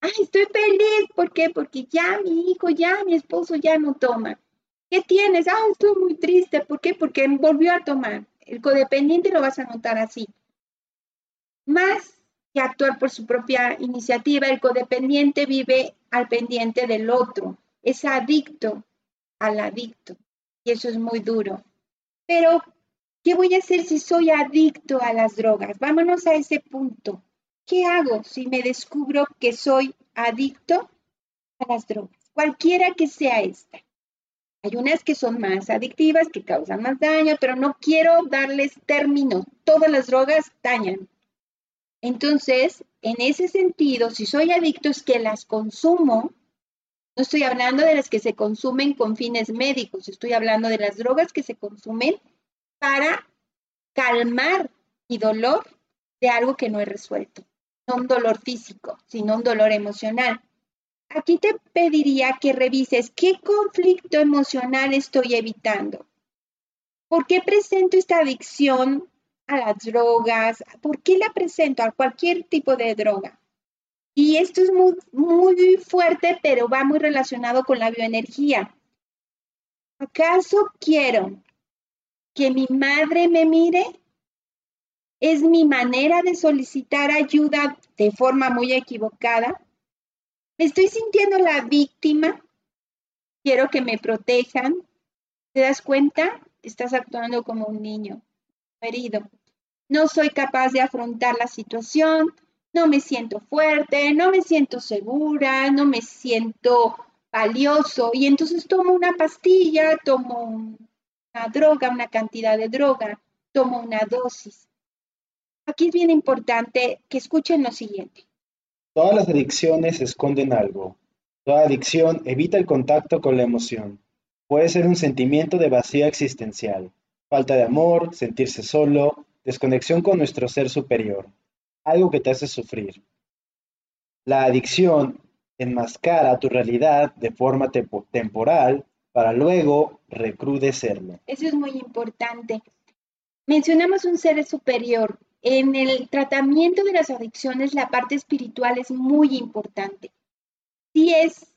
Ay, estoy feliz. ¿Por qué? Porque ya mi hijo, ya mi esposo ya no toma. ¿Qué tienes? Ah, estoy muy triste. ¿Por qué? Porque volvió a tomar. El codependiente lo vas a notar así. Más que actuar por su propia iniciativa. El codependiente vive al pendiente del otro, es adicto al adicto y eso es muy duro. Pero, ¿qué voy a hacer si soy adicto a las drogas? Vámonos a ese punto. ¿Qué hago si me descubro que soy adicto a las drogas? Cualquiera que sea esta. Hay unas que son más adictivas, que causan más daño, pero no quiero darles término. Todas las drogas dañan. Entonces, en ese sentido, si soy adicto es que las consumo, no estoy hablando de las que se consumen con fines médicos, estoy hablando de las drogas que se consumen para calmar mi dolor de algo que no he resuelto. No un dolor físico, sino un dolor emocional. Aquí te pediría que revises qué conflicto emocional estoy evitando. ¿Por qué presento esta adicción a las drogas. ¿Por qué la presento a cualquier tipo de droga? Y esto es muy, muy fuerte, pero va muy relacionado con la bioenergía. ¿Acaso quiero que mi madre me mire? ¿Es mi manera de solicitar ayuda de forma muy equivocada? ¿Me estoy sintiendo la víctima? ¿Quiero que me protejan? ¿Te das cuenta? Estás actuando como un niño herido. No soy capaz de afrontar la situación, no me siento fuerte, no me siento segura, no me siento valioso y entonces tomo una pastilla, tomo una droga, una cantidad de droga, tomo una dosis. Aquí es bien importante que escuchen lo siguiente. Todas las adicciones esconden algo. Toda adicción evita el contacto con la emoción. Puede ser un sentimiento de vacío existencial, falta de amor, sentirse solo, desconexión con nuestro ser superior, algo que te hace sufrir. La adicción enmascara tu realidad de forma temporal para luego recrudecerlo. Eso es muy importante. Mencionamos un ser superior. En el tratamiento de las adicciones, la parte espiritual es muy importante. Sí es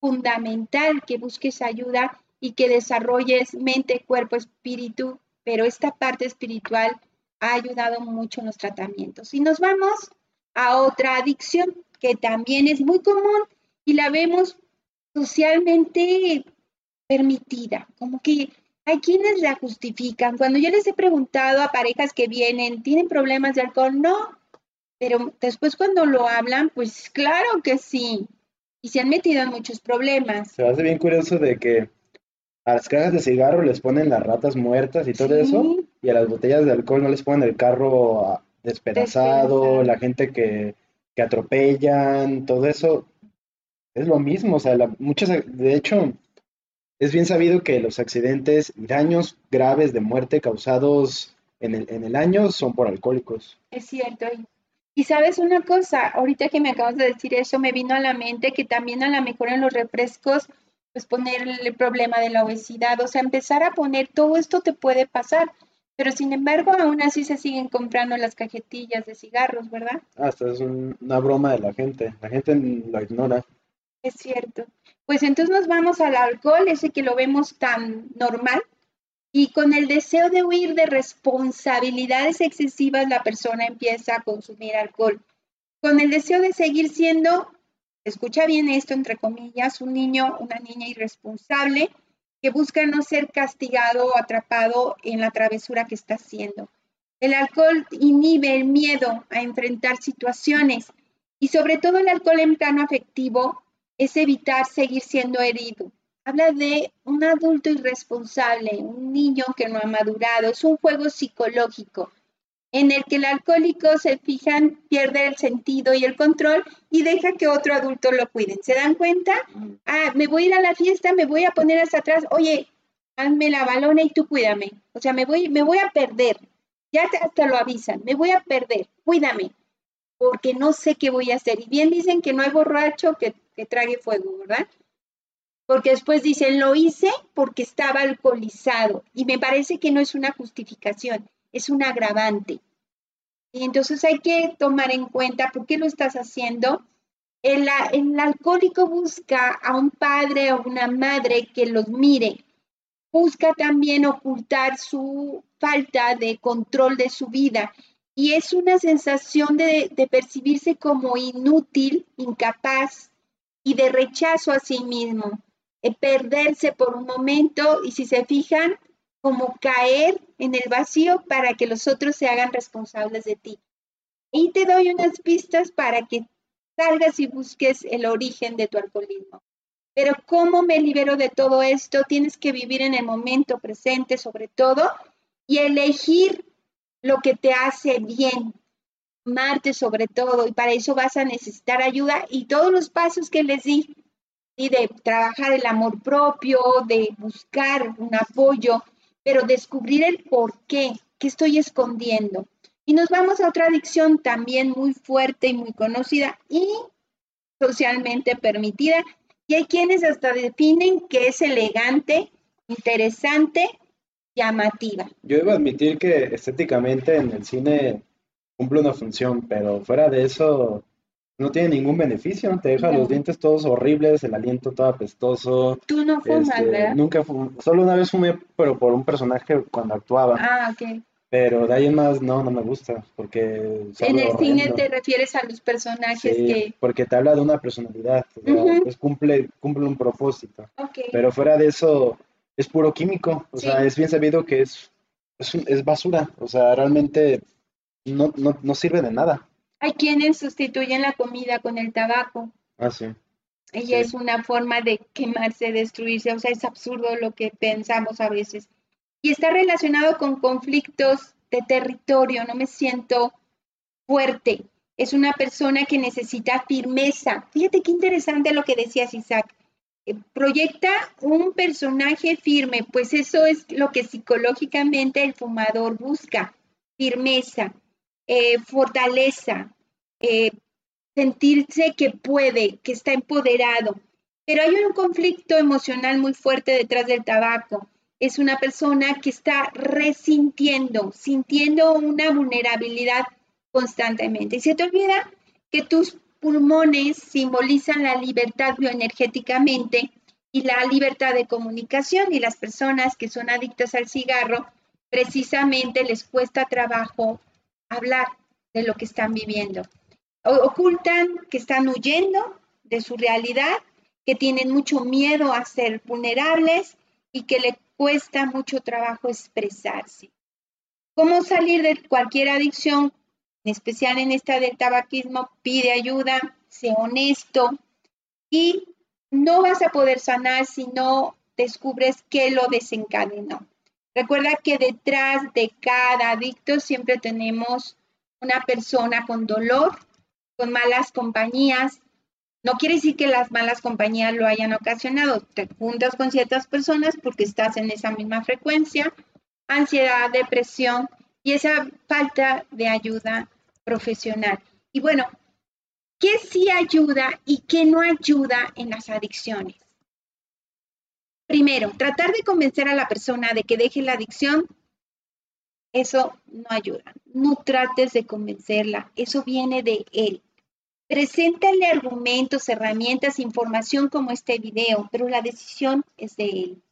fundamental que busques ayuda y que desarrolles mente, cuerpo, espíritu, pero esta parte espiritual ha ayudado mucho en los tratamientos. Y nos vamos a otra adicción que también es muy común y la vemos socialmente permitida, como que hay quienes la justifican. Cuando yo les he preguntado a parejas que vienen, ¿tienen problemas de alcohol? No, pero después cuando lo hablan, pues claro que sí. Y se han metido en muchos problemas. Se hace bien curioso de que a las cajas de cigarro les ponen las ratas muertas y todo eso, y a las botellas de alcohol no les ponen el carro ah, despedazado, la gente que, que atropellan, todo eso es lo mismo. O sea, muchas, de hecho, es bien sabido que los accidentes y daños graves de muerte causados en el, en el año son por alcohólicos. Es cierto. Y sabes una cosa, ahorita que me acabas de decir eso, me vino a la mente que también a lo mejor en los refrescos, pues poner el problema de la obesidad, o sea, empezar a poner todo esto te puede pasar, pero sin embargo aún así se siguen comprando las cajetillas de cigarros, ¿verdad? Hasta ah, es una broma de la gente, la gente lo ignora. Es cierto. Pues entonces nos vamos al alcohol, ese que lo vemos tan normal, y con el deseo de huir de responsabilidades excesivas, la persona empieza a consumir alcohol. Con el deseo de seguir siendo, escucha bien esto, entre comillas, un niño, una niña irresponsable que busca no ser castigado o atrapado en la travesura que está haciendo. El alcohol inhibe el miedo a enfrentar situaciones y sobre todo el alcohol en plano afectivo es evitar seguir siendo herido. Habla de un adulto irresponsable, un niño que no ha madurado. Es un juego psicológico en el que el alcohólico se fijan, pierde el sentido y el control y deja que otro adulto lo cuide. ¿Se dan cuenta? Ah, me voy a ir a la fiesta, me voy a poner hasta atrás. Oye, hazme la balona y tú cuídame. O sea, me voy, me voy a perder. Ya hasta lo avisan, me voy a perder, cuídame, porque no sé qué voy a hacer. Y bien dicen que no hay borracho que trague fuego, ¿verdad? Porque después dicen, lo hice porque estaba alcoholizado. Y me parece que no es una justificación, es un agravante. Y entonces hay que tomar en cuenta por qué lo estás haciendo. El, el alcohólico busca a un padre o una madre que los mire. Busca también ocultar su falta de control de su vida y es una sensación de, de, percibirse como inútil, incapaz, y de rechazo a sí mismo, perderse por un momento y si se fijan, como caer en el vacío para que los otros se hagan responsables de ti. Y te doy unas pistas para que salgas y busques el origen de tu alcoholismo. Pero ¿cómo me libero de todo esto? Tienes que vivir en el momento presente sobre todo y elegir lo que te hace bien, Marte sobre todo, y para eso vas a necesitar ayuda y todos los pasos que les di, y de trabajar el amor propio, de buscar un apoyo, pero descubrir el por qué, qué estoy escondiendo. Y nos vamos a otra adicción también muy fuerte y muy conocida y socialmente permitida. Y hay quienes hasta definen que es elegante, interesante, llamativa. Yo debo admitir que estéticamente en el cine cumple una función, pero fuera de eso no tiene ningún beneficio, te deja los dientes todos horribles, el aliento todo apestoso. Tú no fumas, este, ¿verdad? Nunca fumé, solo una vez fumé, pero por un personaje cuando actuaba. Ah, ok. Pero de ahí en más no, no me gusta, porque... En el cine te refieres a los personajes que... porque te habla de una personalidad, pues cumple, cumple un propósito. Okay. Pero fuera de eso, es puro químico, o sea, es bien sabido que es, es, es basura, o sea, realmente no, no, no sirve de nada. Hay quienes sustituyen la comida con el tabaco. Ah, sí. Y es una forma de quemarse, destruirse. O sea, es absurdo lo que pensamos a veces. Y está relacionado con conflictos de territorio. No me siento fuerte. Es una persona que necesita firmeza. Fíjate qué interesante lo que decías, Isaac. Eh, proyecta un personaje firme, pues eso es lo que psicológicamente el fumador busca. Firmeza, eh, fortaleza, eh, sentirse que puede, que está empoderado. Pero hay un conflicto emocional muy fuerte detrás del tabaco. Es una persona que está resintiendo, sintiendo una vulnerabilidad constantemente. Y se te olvida que tus pulmones simbolizan la libertad bioenergéticamente y la libertad de comunicación y las personas que son adictas al cigarro precisamente les cuesta trabajo hablar de lo que están viviendo. ocultan que están huyendo de su realidad, que tienen mucho miedo a ser vulnerables y que le cuesta mucho trabajo expresarse. ¿Cómo salir de cualquier adicción en especial en esta del tabaquismo, pide ayuda, sé honesto y no vas a poder sanar si no descubres qué lo desencadenó. Recuerda que detrás de cada adicto siempre tenemos una persona con dolor, con malas compañías. No quiere decir que las malas compañías lo hayan ocasionado. Te juntas con ciertas personas porque estás en esa misma frecuencia, ansiedad, depresión y esa falta de ayuda profesional. Y bueno, ¿qué sí ayuda y qué no ayuda en las adicciones? Primero, tratar de convencer a la persona de que deje la adicción, eso no ayuda. No trates de convencerla, eso viene de él. Preséntale argumentos, herramientas, información como este video, pero la decisión es de él.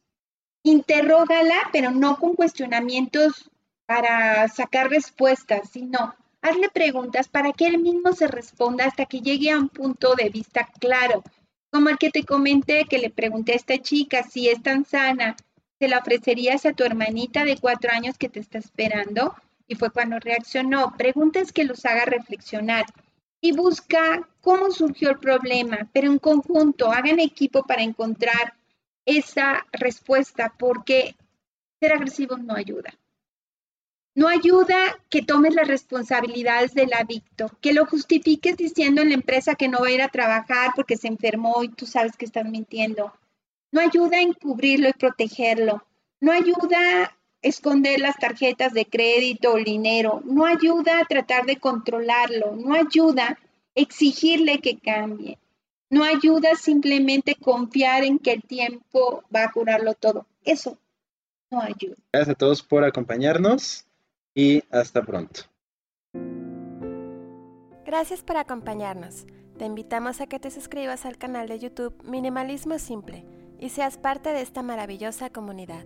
Interrógala, pero no con cuestionamientos para sacar respuestas, sino hazle preguntas para que él mismo se responda hasta que llegue a un punto de vista claro, como el que te comenté que le pregunté a esta chica si es tan sana, ¿se la ofrecerías a tu hermanita de cuatro años que te está esperando? Y fue cuando reaccionó. Preguntas que los haga reflexionar y busca cómo surgió el problema, pero en conjunto, hagan equipo para encontrar esa respuesta, porque ser agresivo no ayuda. No ayuda que tomes las responsabilidades del adicto, que lo justifiques diciendo en la empresa que no va a ir a trabajar porque se enfermó y tú sabes que estás mintiendo. No ayuda a encubrirlo y protegerlo. No ayuda a esconder las tarjetas de crédito o dinero. No ayuda a tratar de controlarlo. No ayuda a exigirle que cambie. No ayuda simplemente confiar en que el tiempo va a curarlo todo. Eso no ayuda. Gracias a todos por acompañarnos y hasta pronto. Gracias por acompañarnos. Te invitamos a que te suscribas al canal de YouTube Minimalismo Simple y seas parte de esta maravillosa comunidad.